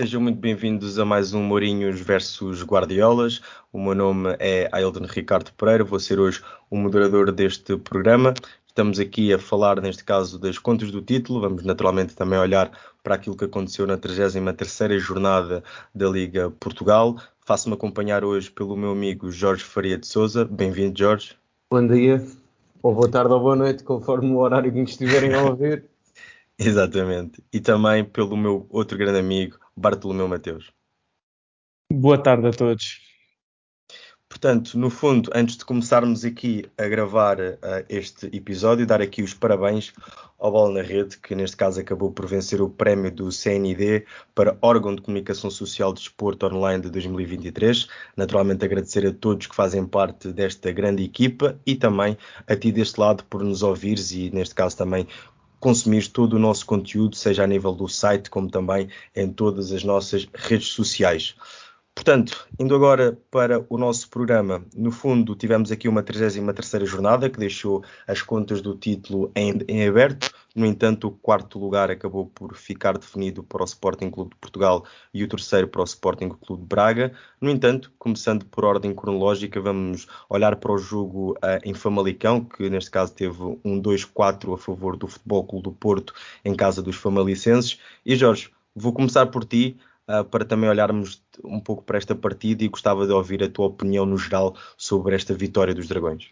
sejam muito bem-vindos a mais um Mourinhos versus Guardiolas. O meu nome é Ailton Ricardo Pereira, vou ser hoje o moderador deste programa. Estamos aqui a falar, neste caso, das contas do título. Vamos naturalmente também olhar para aquilo que aconteceu na 33ª jornada da Liga Portugal. Faço-me acompanhar hoje pelo meu amigo Jorge Faria de Souza. Bem-vindo, Jorge. Bom dia, ou boa tarde ou boa noite, conforme o horário que nos estiverem a ouvir. Exatamente. E também pelo meu outro grande amigo, Bartolomeu Mateus. Boa tarde a todos. Portanto, no fundo, antes de começarmos aqui a gravar uh, este episódio, dar aqui os parabéns ao Bola na Rede, que neste caso acabou por vencer o prémio do CND para órgão de comunicação social de desporto online de 2023. Naturalmente agradecer a todos que fazem parte desta grande equipa e também a ti deste lado por nos ouvires e neste caso também consumir todo o nosso conteúdo, seja a nível do site, como também em todas as nossas redes sociais. Portanto, indo agora para o nosso programa, no fundo tivemos aqui uma 33ª jornada que deixou as contas do título em, em, aberto, no entanto o quarto lugar acabou por ficar definido para o Sporting Clube de Portugal e o terceiro para o Sporting Clube de Braga. No entanto, começando por ordem cronológica, vamos olhar para o jogo uh, em Famalicão, que neste caso teve um 2-4 a favor do Futebol Clube do Porto em casa dos famalicenses. E Jorge, vou começar por ti, uh, para também olharmos um pouco para esta partida e gostava de ouvir a tua opinião no geral sobre esta vitória dos Dragões.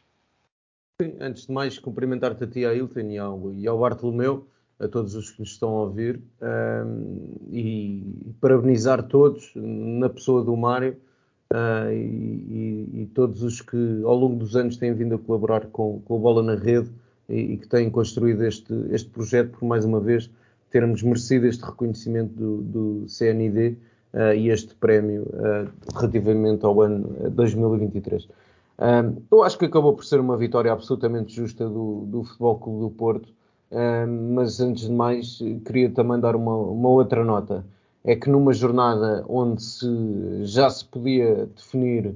Sim, antes de mais, cumprimentar-te a ti, a Hilton e ao, e ao Bartolomeu, a todos os que nos estão a ouvir, um, e parabenizar todos na pessoa do Mário uh, e, e, todos os que ao longo dos anos têm vindo a colaborar com, com a Bola na Rede e, e que têm construído este, este projeto por mais uma vez termos merecido este reconhecimento do, do CND uh, e este prémio uh, relativamente ao ano 2023. Eh, eu acho que acabou por ser uma vitória absolutamente justa do, do Futebol Clube do Porto, mas antes de mais queria também dar uma, uma, outra nota. É que numa jornada onde se, já se podia definir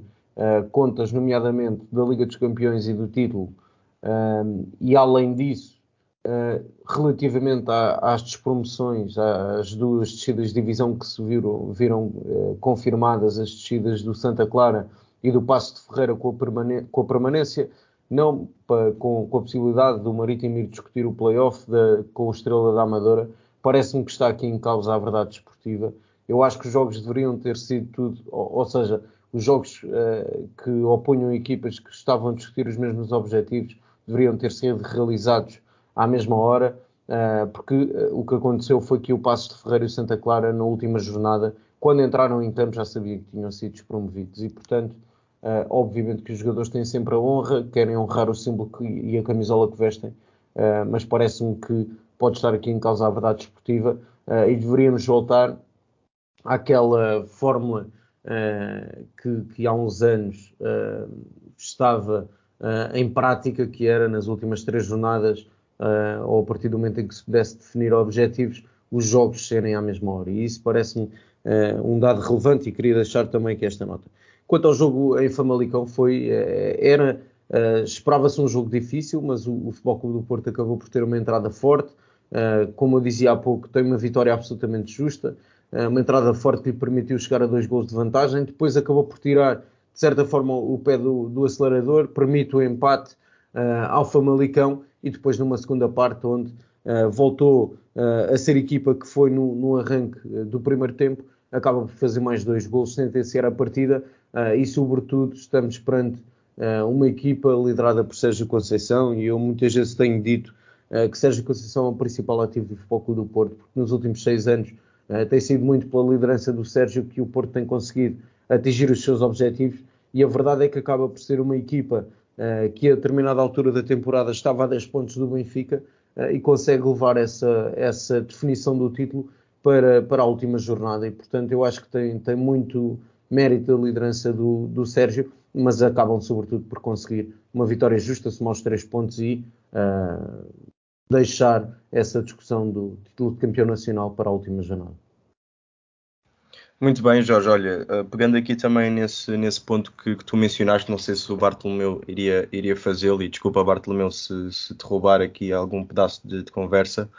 contas, nomeadamente da Liga dos Campeões e do título, e além disso Uh, relativamente à, às despromoções, às duas descidas de divisão que se viram, viram uh, confirmadas, as descidas do Santa Clara e do Passo de Ferreira com a, com a permanência, não pa, com, com, a possibilidade do Marítimo ir discutir o playoff com o Estrela da Amadora, parece-me que está aqui em causa a verdade desportiva. Eu acho que os jogos deveriam ter sido tudo, ou, ou seja, os jogos uh, que opunham equipas que estavam a discutir os mesmos objetivos deveriam ter sido realizados à mesma hora, uh, porque uh, o que aconteceu foi que o Passos de Ferreira e o Santa Clara, na última jornada, quando entraram em campo, já sabia que tinham sido despromovidos. E, portanto, uh, obviamente que os jogadores têm sempre a honra, querem honrar o símbolo e a camisola que vestem, mas parece-me que pode estar aqui em causa a verdade desportiva e deveríamos voltar àquela fórmula que, que, há uns anos estava em prática, que era nas últimas três jornadas uh, ou a partir do momento em que se pudesse definir objetivos, os jogos serem à mesma hora. E isso parece-me uh, um dado relevante e queria deixar também aqui esta nota. Quanto ao jogo em Famalicão, foi, uh, era, esperava-se um jogo difícil, mas o, o Futebol Clube do Porto acabou por ter uma entrada forte. como eu dizia há pouco, tem uma vitória absolutamente justa, uma entrada forte que lhe permitiu chegar a dois gols de vantagem. Depois acabou por tirar, de certa forma, o pé do, do acelerador, permite o empate ao Famalicão e depois numa segunda parte onde uh, voltou uh, a ser equipa que foi no, no arranque uh, do primeiro tempo, acaba por fazer mais dois gols, sentenciar a partida e sobretudo estamos perante uma equipa liderada por Sérgio Conceição e eu muitas vezes tenho dito que Sérgio Conceição é o principal ativo do Futebol Clube do Porto, porque nos últimos seis anos tem sido muito pela liderança do Sérgio que o Porto tem conseguido atingir os seus objetivos e a verdade é que acaba por ser uma equipa que a determinada altura da temporada estava a 10 pontos do Benfica uh, e consegue levar essa, essa definição do título para, para a última jornada. E, portanto, eu acho que tem, tem muito mérito a liderança do, do Sérgio mas acabam sobretudo por conseguir uma vitória justa, somar os três pontos e uh, deixar essa discussão do título de campeão nacional para a última jornada. Muito bem, Jorge. Olha, uh, pegando aqui também nesse, nesse ponto que, que, tu mencionaste, não sei se o Bartolomeu iria, iria fazê-lo, e desculpa, Bartolomeu, se, se te roubar aqui algum pedaço de, de, conversa,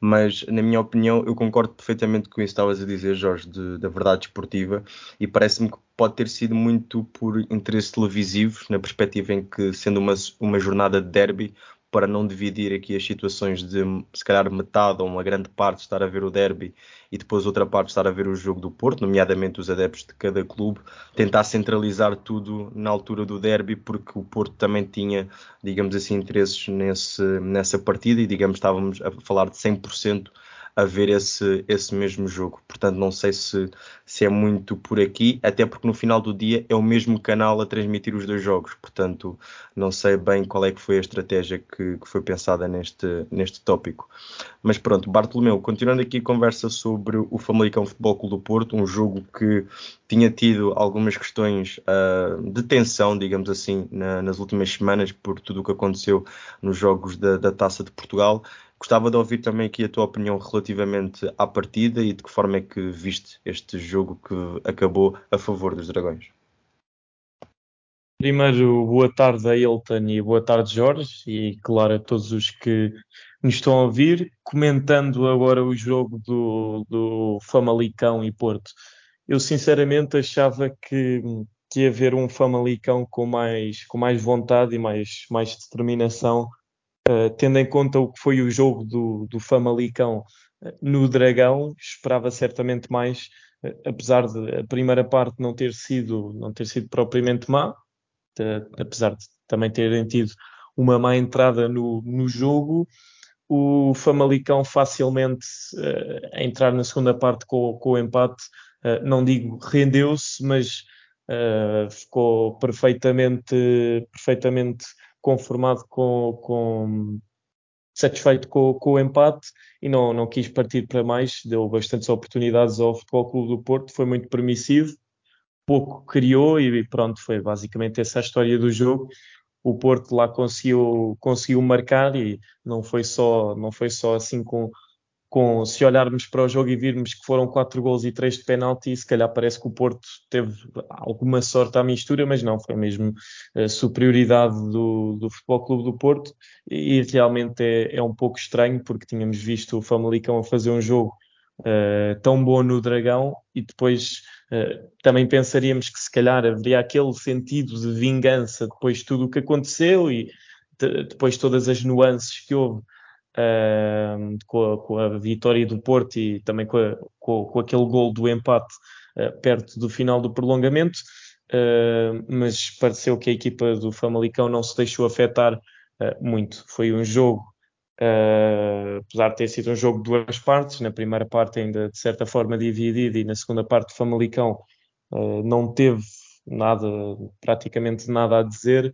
mas na minha opinião, eu concordo perfeitamente com isso que estavas a dizer, Jorge, de, da verdade esportiva, e parece-me que pode ter sido muito por interesse televisivo, na perspectiva em que, sendo uma, uma jornada de derby, para não dividir aqui as situações de se calhar metade ou uma grande parte estar a ver o derby e depois outra parte estar a ver o jogo do Porto, nomeadamente os adeptos de cada clube, tentar centralizar tudo na altura do derby, porque o Porto também tinha, digamos assim, interesses nesse, nessa partida e, digamos, estávamos a falar de 100% a ver esse, esse mesmo jogo. Portanto, não sei se, se é muito por aqui, até porque no final do dia é o mesmo canal a transmitir os dois jogos. Portanto, não sei bem qual é que foi a estratégia que, que foi pensada neste, neste tópico. Mas pronto, Bartolomeu, continuando aqui a conversa sobre o Famalicão Futebol Clube do Porto, um jogo que tinha tido algumas questões uh, de tensão, digamos assim, na, nas últimas semanas, por tudo o que aconteceu nos jogos da, da Taça de Portugal. Gostava de ouvir também aqui a tua opinião relativamente à partida e de que forma é que viste este jogo que acabou a favor dos Dragões. Primeiro, boa tarde a Elton e boa tarde, Jorge, e claro a todos os que nos estão a ouvir. Comentando agora o jogo do, do Famalicão e Porto, eu sinceramente achava que, que ia haver um Famalicão com mais, com mais vontade e mais, mais determinação Uh, tendo em conta o que foi o jogo do, do Famalicão uh, no Dragão, esperava certamente mais, uh, apesar de a primeira parte não ter sido, não ter sido propriamente má, apesar de também terem tido uma má entrada no, no jogo, o Famalicão facilmente a entrar na segunda parte com, com o empate, não digo rendeu-se, mas ficou perfeitamente, perfeitamente conformado com, com satisfeito com, com, o empate e não, não quis partir para mais, deu bastantes oportunidades ao Futebol Clube do Porto, foi muito permissivo, pouco criou e pronto, foi basicamente essa a história do jogo. O Porto lá conseguiu, conseguiu marcar e não foi só, não foi só assim com, com, se olharmos para o jogo e virmos que foram quatro gols e três de penalti, se calhar parece que o Porto teve alguma sorte à mistura, mas não, foi mesmo a superioridade do, do Futebol Clube do Porto. E, e realmente é, é, um pouco estranho porque tínhamos visto o Famalicão a fazer um jogo uh, tão bom no Dragão e depois uh, também pensaríamos que se calhar haveria aquele sentido de vingança depois de tudo o que aconteceu e de, depois todas as nuances que houve uh, com, a, com, a, vitória do Porto e também com, a, com, com aquele gol do empate uh, perto do final do prolongamento, uh, mas pareceu que a equipa do Famalicão não se deixou afetar ah, muito. Foi um jogo, apesar de ter sido um jogo de duas partes, na primeira parte ainda de certa forma dividida e na segunda parte o Famalicão não teve nada, praticamente nada a dizer.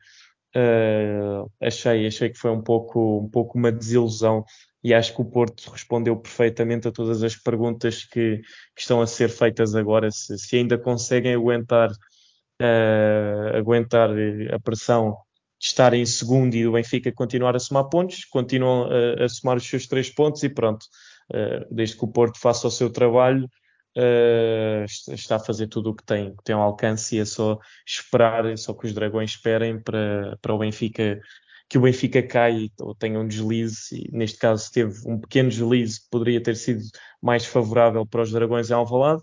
Uh, achei, achei que foi um pouco, um pouco uma desilusão e acho que o Porto respondeu perfeitamente a todas as perguntas que, que estão a ser feitas agora, se, se ainda conseguem aguentar, uh, aguentar a pressão de estar em segundo e o Benfica continuar a somar pontos, continuam a, a somar os seus três pontos e pronto, uh, desde que o Porto faça o seu trabalho, uh, está a fazer tudo o que tem, que tem ao alcance e é só esperar, é só que os dragões esperem para, para o Benfica que o Benfica caia ou tenha um deslize, e neste caso teve um pequeno deslize que poderia ter sido mais favorável para os Dragões em Alvalade,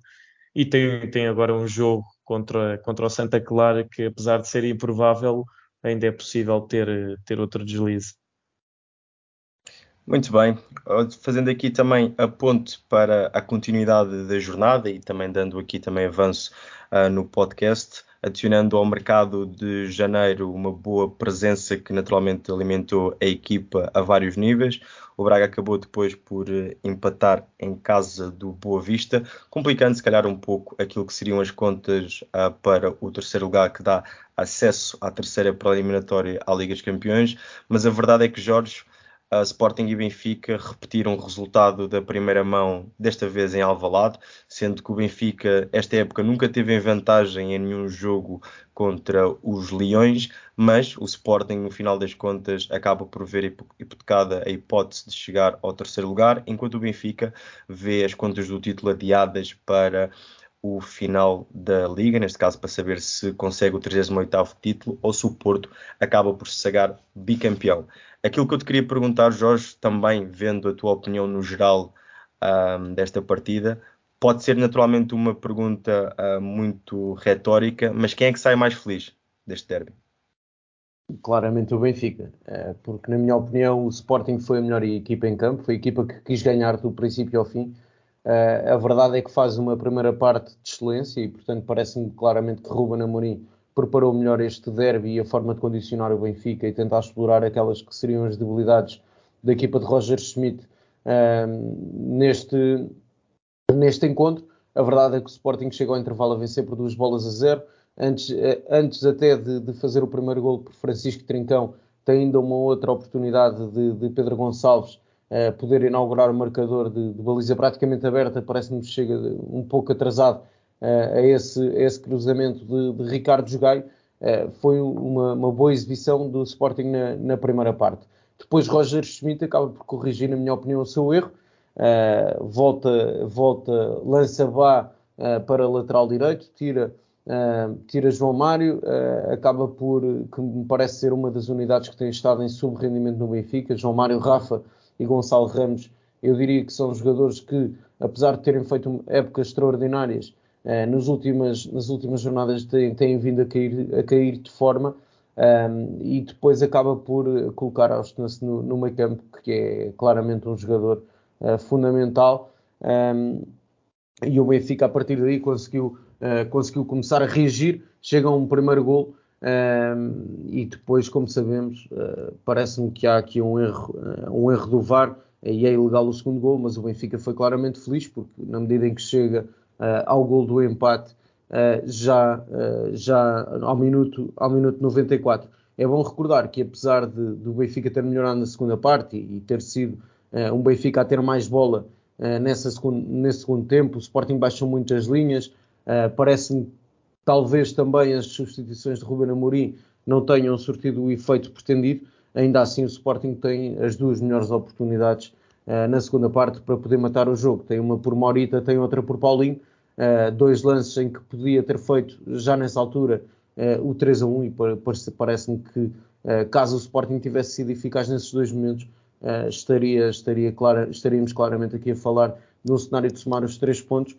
e tem, tem agora um jogo contra, contra o Santa Clara que apesar de ser improvável, ainda é possível ter, ter outro deslize. Muito bem, fazendo aqui também a ponte para a continuidade da jornada e também dando aqui também avanço uh, no podcast, adicionando ao mercado de janeiro uma boa presença que naturalmente alimentou a equipa a vários níveis. O Braga acabou depois por uh, empatar em casa do Boa Vista, complicando se calhar um pouco aquilo que seriam as contas uh, para o terceiro lugar que dá acesso à terceira preliminatória à Liga dos Campeões, mas a verdade é que Jorge Uh, Sporting e Benfica repetiram o resultado da primeira mão, desta vez em Alvalade, sendo que o Benfica, esta época, nunca teve em vantagem em nenhum jogo contra os Leões, mas o Sporting, no final das contas, acaba por ver hipotecada a hipótese de chegar ao terceiro lugar, enquanto o Benfica vê as contas do título adiadas para o final da Liga, neste caso para saber se consegue o 38º título ou se o Porto acaba por se sagrar bicampeão. Aquilo que eu te queria perguntar, Jorge, também vendo a tua opinião no geral um, desta partida, pode ser naturalmente uma pergunta uh, muito retórica, mas quem é que sai mais feliz deste derby? Claramente o Benfica, eh, porque na minha opinião o Sporting foi a melhor equipa em campo, foi a equipa que quis ganhar do princípio ao fim. Eh, a verdade é que faz uma primeira parte de excelência e, portanto, parece-me claramente que Ruben Amorim preparou melhor este derby e a forma de condicionar o Benfica e tentar explorar aquelas que seriam as debilidades da equipa de Roger Schmidt ehm, neste, neste encontro. A verdade é que o Sporting chegou ao intervalo a vencer por duas bolas a zero. Antes, eh, antes até de, de fazer o primeiro gol por Francisco Trincão, tem ainda uma outra oportunidade de, de Pedro Gonçalves uh, poder inaugurar o marcador de, de baliza praticamente aberta. Parece-me que chega um pouco atrasado a, esse, a esse cruzamento de, de Ricardo Jogai, uh, foi uma, uma, boa exibição do Sporting na, na, primeira parte. Depois Roger Schmidt acaba por corrigir, na minha opinião, o seu erro, uh, volta, volta, lança Bá uh, para lateral direito, tira, tira João Mário, acaba por, que me parece ser uma das unidades que tem estado em sub-rendimento no Benfica, João Mário, Rafa e Gonçalo Ramos, eu diria que são jogadores que, apesar de terem feito épocas extraordinárias, uh, nos últimas, nas últimas jornadas têm, têm, vindo a cair, a cair de forma um, ehm, e depois acaba por colocar Austin no, no meio campo, que é claramente um jogador uh, fundamental. Um, ehm, e o Benfica, a partir daí, conseguiu, uh, conseguiu começar a reagir. Chega a um primeiro gol e depois, como sabemos, uh, parece-me que há aqui um erro, uh, um erro do VAR e é ilegal o segundo gol, mas o Benfica foi claramente feliz porque, na medida em que chega uh, ao gol do empate já, já ao, minuto, ao minuto 94. É bom recordar que apesar de, do Benfica ter melhorado na segunda parte e, e ter sido um Benfica a ter mais bola nessa segundo, nesse segundo tempo, o Sporting baixou muitas linhas, parece-me talvez também as substituições de Ruben Amorim não tenham surtido o efeito pretendido, ainda assim o Sporting tem as duas melhores oportunidades uh, na segunda parte para poder matar o jogo. Tem uma por Morita, tem outra por Paulinho. Uh, dois lances em que podia ter feito já nessa altura uh, o 3 a 1 e parece-me que caso o Sporting tivesse sido eficaz nesses dois momentos estaria, estaria clara, estaríamos claramente aqui a falar de um cenário de somar os três pontos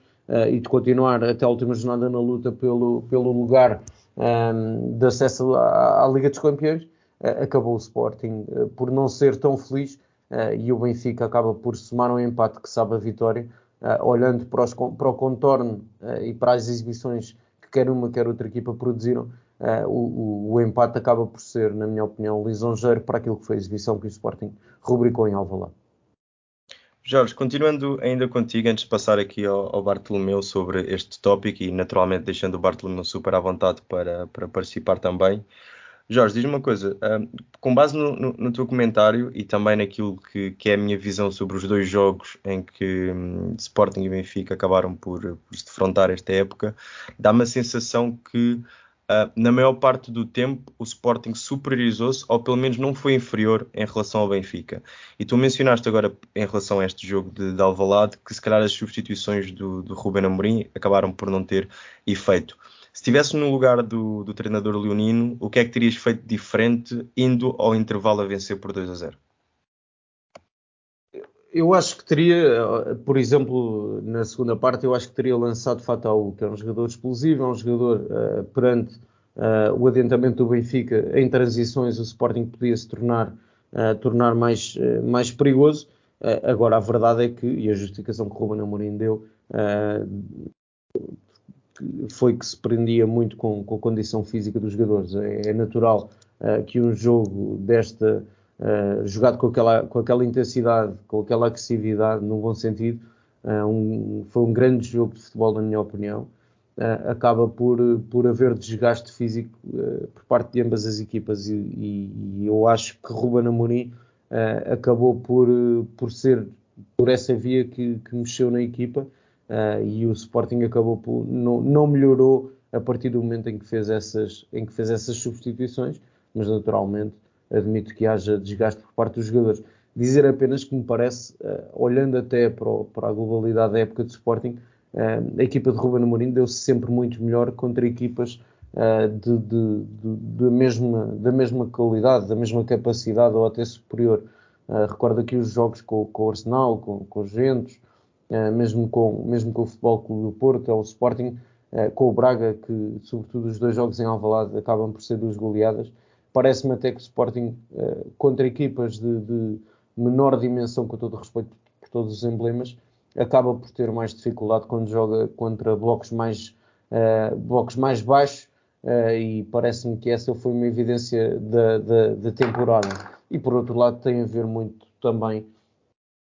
e de continuar até a última jornada na luta pelo, pelo lugar um, ehm, de acesso à, à Liga dos Campeões. acabou o Sporting por não ser tão feliz uh, e o Benfica acaba por somar um empate que sabe a vitória, uh, olhando para, os, para, o contorno uh, e para as exibições que quer uma, quer outra equipa produziram, o, o, o, empate acaba por ser, na minha opinião, lisonjeiro para aquilo que foi a exibição que o Sporting rubricou em Alvalade. Jorge, continuando ainda contigo, antes de passar aqui ao, ao, Bartolomeu sobre este tópico e naturalmente deixando o Bartolomeu super à vontade para, para participar também, Jorge, diz-me uma coisa, um, com base no, no, no, teu comentário e também naquilo que, que, é a minha visão sobre os dois jogos em que um, Sporting e Benfica acabaram por, por se defrontar esta época, dá-me a sensação que uh, na maior parte do tempo o Sporting superiorizou-se ou pelo menos não foi inferior em relação ao Benfica. E tu mencionaste agora em relação a este jogo de, de Alvalade que se calhar as substituições do, do Ruben Amorim acabaram por não ter efeito. Se estivesse no lugar do, do, treinador leonino, o que é que terias feito diferente indo ao intervalo a vencer por 2 a 0? Eu acho que teria, por exemplo, na segunda parte, eu acho que teria lançado Fatal, que é um jogador explosivo, é um jogador uh, perante uh, o adiantamento do Benfica em transições, o Sporting podia se tornar, uh, tornar mais, mais perigoso. agora, a verdade é que, e a justificação que o Ruben Amorim deu, foi que se prendia muito com, com a condição física dos jogadores. É, é natural que um jogo desta, uh, jogado com aquela, com aquela intensidade, com aquela agressividade, no bom sentido, uh, um, foi um grande jogo de futebol, na minha opinião. acaba por, por haver desgaste físico por parte de ambas as equipas e, e, e eu acho que Ruben Amorim uh, acabou por, por ser por essa via que, que mexeu na equipa uh, e o Sporting acabou por não, não melhorou a partir do momento em que fez essas, em que fez essas substituições, mas naturalmente admito que haja desgaste por parte dos jogadores. Dizer apenas que me parece, uh, olhando até para, o, para, a globalidade da época de Sporting, uh, a equipa de Ruben Amorim deu-se sempre muito melhor contra equipas uh, de, de, de, de, mesma, da mesma qualidade, da mesma capacidade ou até superior. recordo aqui os jogos com, com o Arsenal, com, com os Ventos, mesmo, com, mesmo com o Futebol Clube do Porto, ou o Sporting, com o Braga, que sobretudo os dois jogos em Alvalade acabam por ser duas goleadas. Parece-me até que o Sporting, contra equipas de menor dimensão, com todo o respeito por todos os emblemas, acaba por ter mais dificuldade quando joga contra blocos mais, uh, blocos mais baixos uh, e parece-me que essa foi uma evidência da, da, da, temporada. E por outro lado tem a ver muito também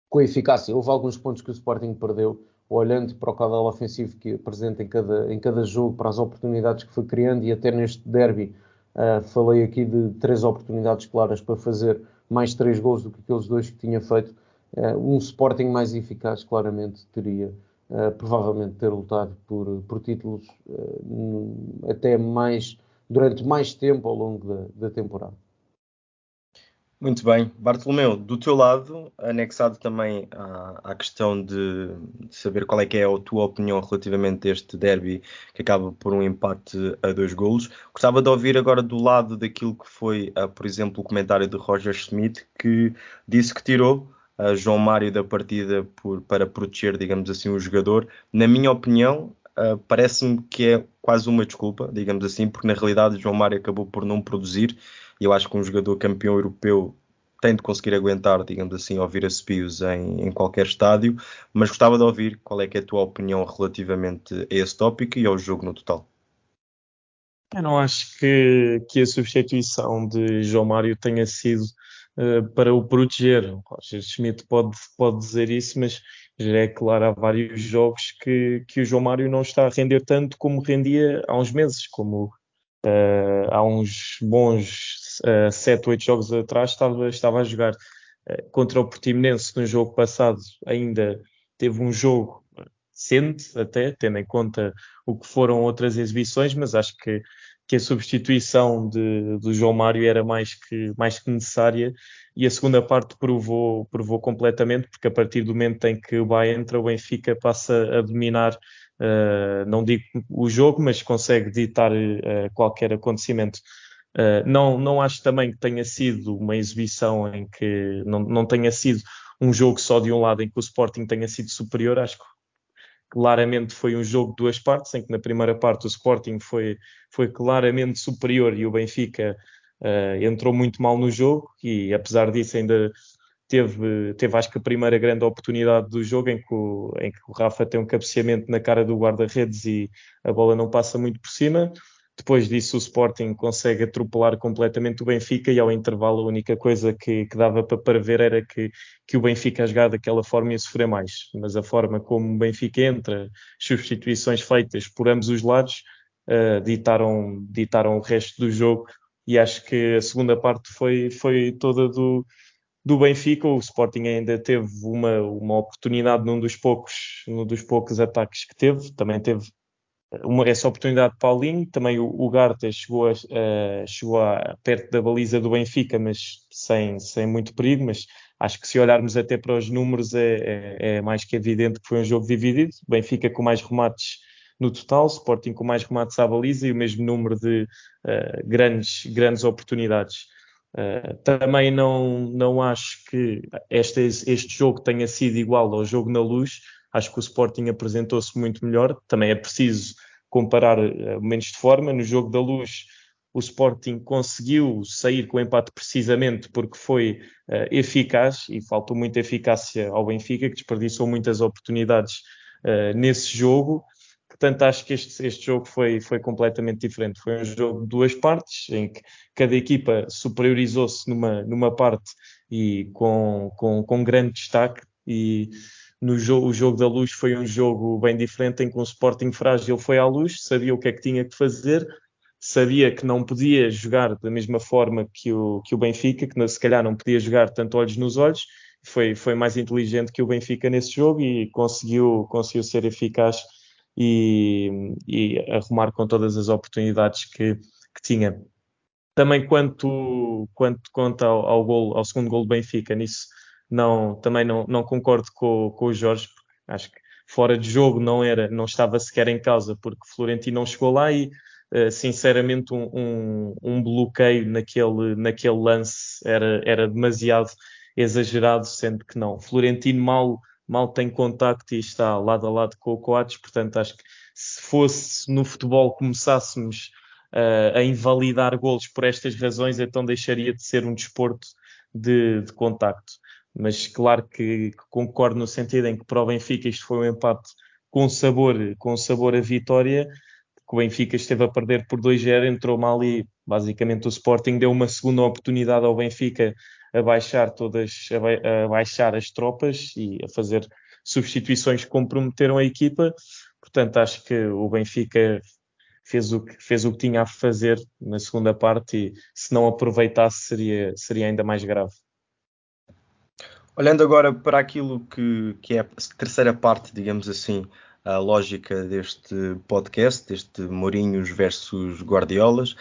com a eficácia. Houve alguns pontos que o Sporting perdeu, olhando para o caudal ofensivo que apresenta em cada, em cada jogo, para as oportunidades que foi criando e até neste derby uh, falei aqui de três oportunidades claras para fazer mais três gols do que aqueles dois que tinha feito. Uh, um Sporting mais eficaz, claramente, teria uh, provavelmente ter lutado por, por títulos até mais durante mais tempo ao longo da, da temporada. Muito bem. Bartolomeu, do teu lado, anexado também à, à questão de, saber qual é que é a tua opinião relativamente a este derby que acaba por um empate a dois golos, gostava de ouvir agora do lado daquilo que foi, uh, por exemplo, o comentário de Roger Schmidt, que disse que tirou uh, João Mário da partida por, para proteger, digamos assim, o jogador. Na minha opinião, uh, parece-me que é quase uma desculpa, digamos assim, porque na realidade João Mário acabou por não produzir e eu acho que um jogador campeão europeu tem de conseguir aguentar, digamos assim, ouvir a Spios em, em, qualquer estádio, mas gostava de ouvir qual é, é a tua opinião relativamente a esse tópico e ao jogo no total. Eu não acho que, que a substituição de João Mário tenha sido uh, para o proteger. O Roger Schmidt pode, pode dizer isso, mas já é claro, há vários jogos que, que o João Mário não está a render tanto como rendia há uns meses, como uh, há uns bons uh, 7, 8 jogos atrás, estava, estava a jogar uh, contra o Portimonense no jogo passado, ainda teve um jogo decente, até, tendo em conta o que foram outras exibições, mas acho que, que a substituição de, do João Mário era mais que, mais que necessária e a segunda parte provou, provou completamente, porque a partir do momento em que o Bahia entra, o Benfica passa a dominar Uh, não digo o jogo, mas consegue ditar uh, qualquer acontecimento. Uh, não, não acho também que tenha sido uma exibição em que não, não tenha sido um jogo só de um lado em que o Sporting tenha sido superior. Acho que claramente foi um jogo de duas partes, em que na primeira parte o Sporting foi, foi claramente superior e o Benfica uh, entrou muito mal no jogo e apesar disso ainda teve, teve acho que a primeira grande oportunidade do jogo em que o, em que o Rafa tem um cabeceamento na cara do guarda-redes e a bola não passa muito por cima. Depois disso, o Sporting consegue atropelar completamente o Benfica e ao intervalo a única coisa que, que dava para, ver era que, que o Benfica a jogar daquela forma ia sofrer mais. Mas a forma como o Benfica entra, substituições feitas por ambos os lados, uh, ditaram, ditaram o resto do jogo e acho que a segunda parte foi, foi toda do, do Benfica. O Sporting ainda teve uma, uma oportunidade num dos poucos, num dos poucos ataques que teve. Também teve uma, essa oportunidade de Paulinho, também o, o Garta chegou, a, uh, chegou a, perto da baliza do Benfica, mas sem, sem muito perigo, mas acho que se olharmos até para os números é, é, é mais que evidente que foi um jogo dividido, Benfica com mais remates no total, Sporting com mais remates à baliza e o mesmo número de uh, grandes, grandes oportunidades. Uh, também não, não acho que este, este jogo tenha sido igual ao jogo na luz, Acho que o Sporting apresentou-se muito melhor. Também é preciso comparar uh, momentos de forma. No jogo da luz, o Sporting conseguiu sair com o empate precisamente porque foi uh, eficaz e faltou muita eficácia ao Benfica, que desperdiçou muitas oportunidades uh, nesse jogo. Portanto, acho que este, este, jogo foi, foi completamente diferente. Foi um jogo de duas partes, em que cada equipa superiorizou-se numa, numa parte e com, com, com grande destaque. E no jogo, o jogo da luz foi um jogo bem diferente, em que um Sporting frágil foi à luz, sabia o que é que tinha que fazer, sabia que não podia jogar da mesma forma que o, que o Benfica, que se calhar não podia jogar tanto olhos nos olhos, foi, foi mais inteligente que o Benfica nesse jogo e conseguiu, conseguiu ser eficaz e, e arrumar com todas as oportunidades que, que tinha. Também quanto, quanto, quanto ao, ao, gol, ao segundo gol do Benfica, nisso não, também não, não concordo com, com o Jorge, porque acho que fora de jogo não era, não estava sequer em causa, porque Florentino não chegou lá e uh, sinceramente um, um, um, bloqueio naquele, naquele lance era, era demasiado exagerado, sendo que não. Florentino mal, mal tem contacto e está lado a lado com o Coates, portanto acho que se fosse no futebol começássemos uh, a invalidar golos por estas razões, então deixaria de ser um desporto de, de contacto. Mas claro que, concordo no sentido em que para o Benfica isto foi um empate com sabor, com sabor a vitória, que o Benfica esteve a perder por 2-0, entrou mal e basicamente o Sporting deu uma segunda oportunidade ao Benfica a baixar todas, a, baixar as tropas e a fazer substituições que comprometeram a equipa. Portanto, acho que o Benfica fez o que, fez o que tinha a fazer na segunda parte e se não aproveitasse seria, seria ainda mais grave. Olhando agora para aquilo que, que é a terceira parte, digamos assim, a lógica deste podcast, deste Mourinhos versus Guardiolas,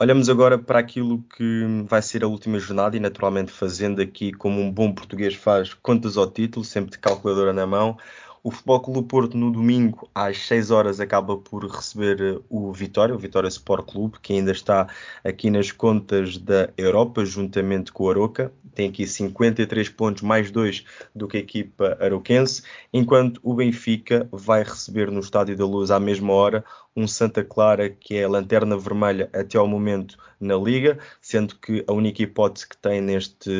olhamos agora para aquilo que vai ser a última jornada e naturalmente fazendo aqui como um bom português faz contas ao título, sempre de calculadora na mão, o Futebol Clube Porto no domingo às 6 horas acaba por receber eh, o Vitória, o Vitória Sport Clube, que ainda está aqui nas contas da Europa, juntamente com o Aroca. Tem aqui 53 pontos mais 2 do que a equipa aroquense, enquanto o Benfica vai receber no Estádio da Luz à mesma hora um Santa Clara que é lanterna vermelha até ao momento na Liga, sendo que a única hipótese que tem neste,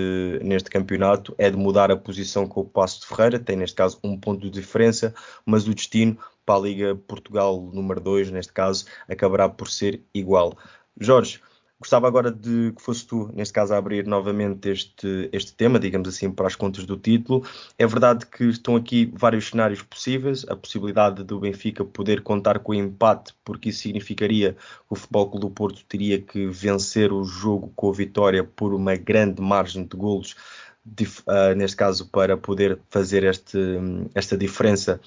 neste campeonato é de mudar a posição com o Passo de Ferreira, tem neste caso um ponto de diferença, mas o destino para a Liga Portugal número 2, neste caso, acabará por ser igual. Jorge, Gostava agora de que fosse tu, neste caso, a abrir novamente este, este tema, digamos assim, para as contas do título. É verdade que estão aqui vários cenários possíveis, a possibilidade do Benfica poder contar com o empate, porque isso significaria que o Futebol Clube do Porto teria que vencer o jogo com a vitória por uma grande margem de golos uh, neste caso, para poder fazer este, esta diferença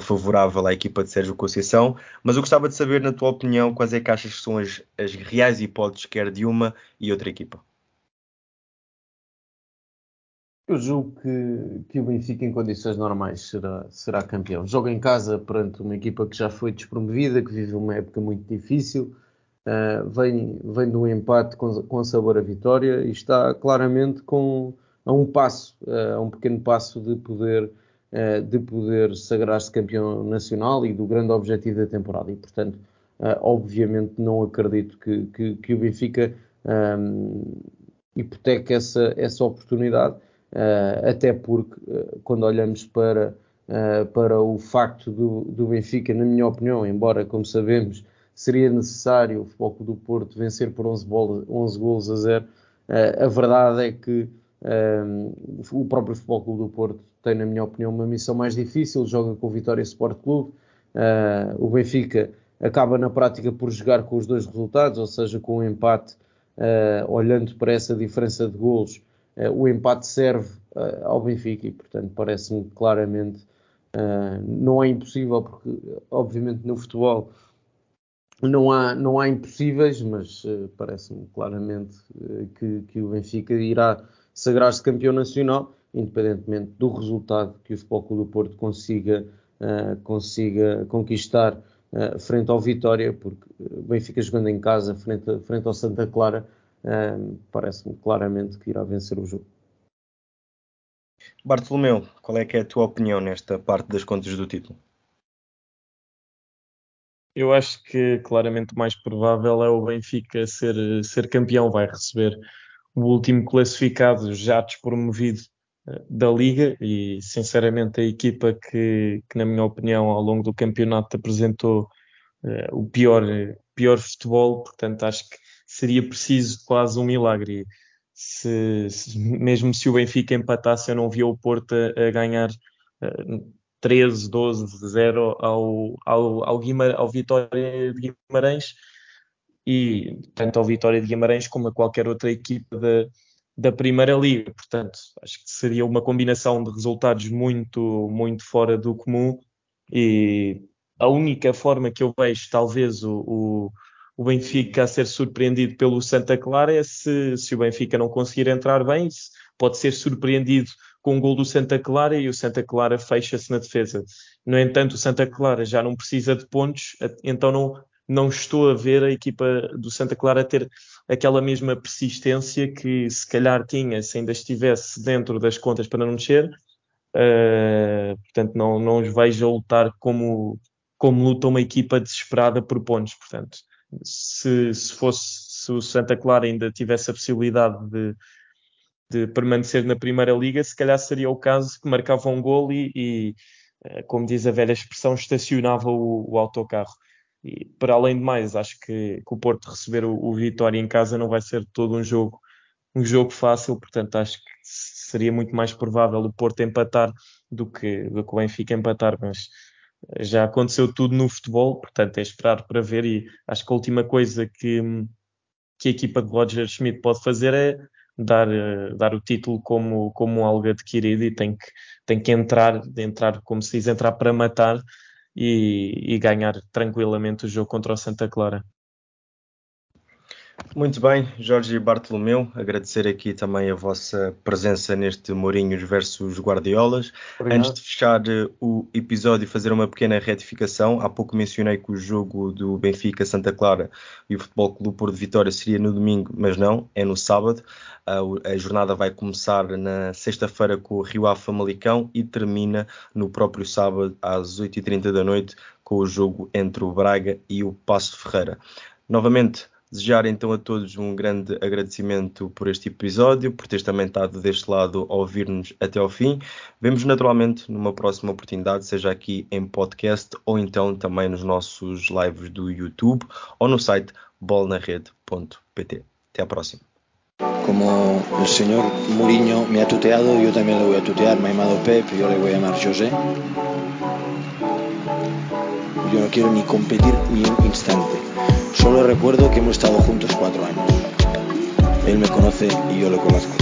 favorável à equipa de Sérgio Conceição. Mas eu gostava de saber, na tua opinião, quais é que achas que são as, as reais hipóteses, quer de uma e outra equipa? Eu julgo que, que o Benfica, em condições normais, será, será campeão. Joga em casa perante uma equipa que já foi despromovida, que vive uma época muito difícil, uh, vem, vem de um empate com, com sabor a vitória e está claramente com, a um passo, a um pequeno passo de poder, de poder sagrar-se campeão nacional e do grande objetivo da temporada. E, portanto, obviamente não acredito que, que, que o Benfica um, hipoteque essa, essa oportunidade, até porque quando olhamos para, para o facto do, do Benfica, na minha opinião, embora, como sabemos, seria necessário o Futebol do Porto vencer por 11, bola, 11 golos a zero, a verdade é que o próprio Futebol Clube do Porto tem, na minha opinião, uma missão mais difícil, joga com o Vitória Sport Clube. Uh, o Benfica acaba na prática por jogar com os dois resultados, ou seja, com o um empate, uh, olhando para essa diferença de golos, uh, o empate serve ao Benfica e, portanto, parece-me claramente não é impossível, porque obviamente no futebol não há, não há impossíveis, mas parece-me claramente que, que o Benfica irá sagrar-se campeão nacional, independentemente do resultado que o Futebol Clube do Porto consiga, uh, consiga conquistar uh, frente ao Vitória, porque o Benfica jogando em casa frente, a, frente ao Santa Clara, uh, parece-me claramente que irá vencer o jogo. Bartolomeu, qual é que é a tua opinião nesta parte das contas do título? Eu acho que claramente o mais provável é o Benfica ser, ser campeão, vai receber o último classificado já despromovido eh, da Liga e sinceramente a equipa que, que, na minha opinião ao longo do campeonato apresentou uh, o pior, pior futebol, portanto acho que seria preciso quase um milagre. Se, se, mesmo se o Benfica empatasse, eu não via o Porto a, a ganhar uh, 13, 12, 0 ao, ao, ao, Guimar, ao Vitória de Guimarães e tanto ao Vitória de Guimarães como a qualquer outra equipa da, da Primeira Liga. Portanto, acho que seria uma combinação de resultados muito, muito fora do comum e a única forma que eu vejo, talvez, o, o, o Benfica a ser surpreendido pelo Santa Clara é se, se o Benfica não conseguir entrar bem, pode ser surpreendido com um gol do Santa Clara e o Santa Clara fecha-se na defesa. No entanto, o Santa Clara já não precisa de pontos, então não, não estou a ver a equipa do Santa Clara ter aquela mesma persistência que se calhar tinha se ainda estivesse dentro das contas para não mexer. Uh, portanto, não, não os vejo a lutar como, como luta uma equipa desesperada por pontos. Portanto, se, se fosse se o Santa Clara ainda tivesse a possibilidade de, de permanecer na Primeira Liga, se calhar seria o caso que marcava um gol e, e uh, como diz a velha expressão, estacionava o, o autocarro. E para além de mais, acho que, que o Porto receber o, o, Vitória em casa não vai ser todo um jogo, um jogo fácil, portanto acho que seria muito mais provável o Porto empatar do que, do que o Benfica empatar, mas já aconteceu tudo no futebol, portanto é esperar para ver. E acho que a última coisa que, que a equipa de Roger Schmidt pode fazer é dar, dar o título como, como algo adquirido e tem que, tem que entrar, entrar, como se diz, entrar para matar e, e ganhar tranquilamente o jogo contra o Santa Clara. Muito bem, Jorge Bartolomeu, agradecer aqui também a vossa presença neste Mourinhos versus Guardiolas. Obrigado. Antes de fechar eh, o episódio, fazer uma pequena retificação. Há pouco mencionei que o jogo do Benfica Santa Clara e o Futebol Clube Porto de Vitória seria no domingo, mas não, é no sábado. A, jornada vai começar na sexta-feira com o Rio Ave Famalicão e termina no próprio sábado às 8h30 da noite com o jogo entre o Braga e o Passo Ferreira. Novamente, Desejar então a todos um grande agradecimento por este episódio, por teres também estado deste lado a ouvir-nos até ao fim. Vemos naturalmente numa próxima oportunidade, seja aqui em podcast ou então também nos nossos lives do YouTube ou no site bolnarrede.pt. Até a próxima. Como el señor Mourinho me ha tuteado, yo también le voy a tutear. Me ha Pep, yo le voy a llamar José. Yo no quiero ni competir ni un instante. Solo recuerdo que hemos estado juntos cuatro años. Él me conoce y yo lo conozco.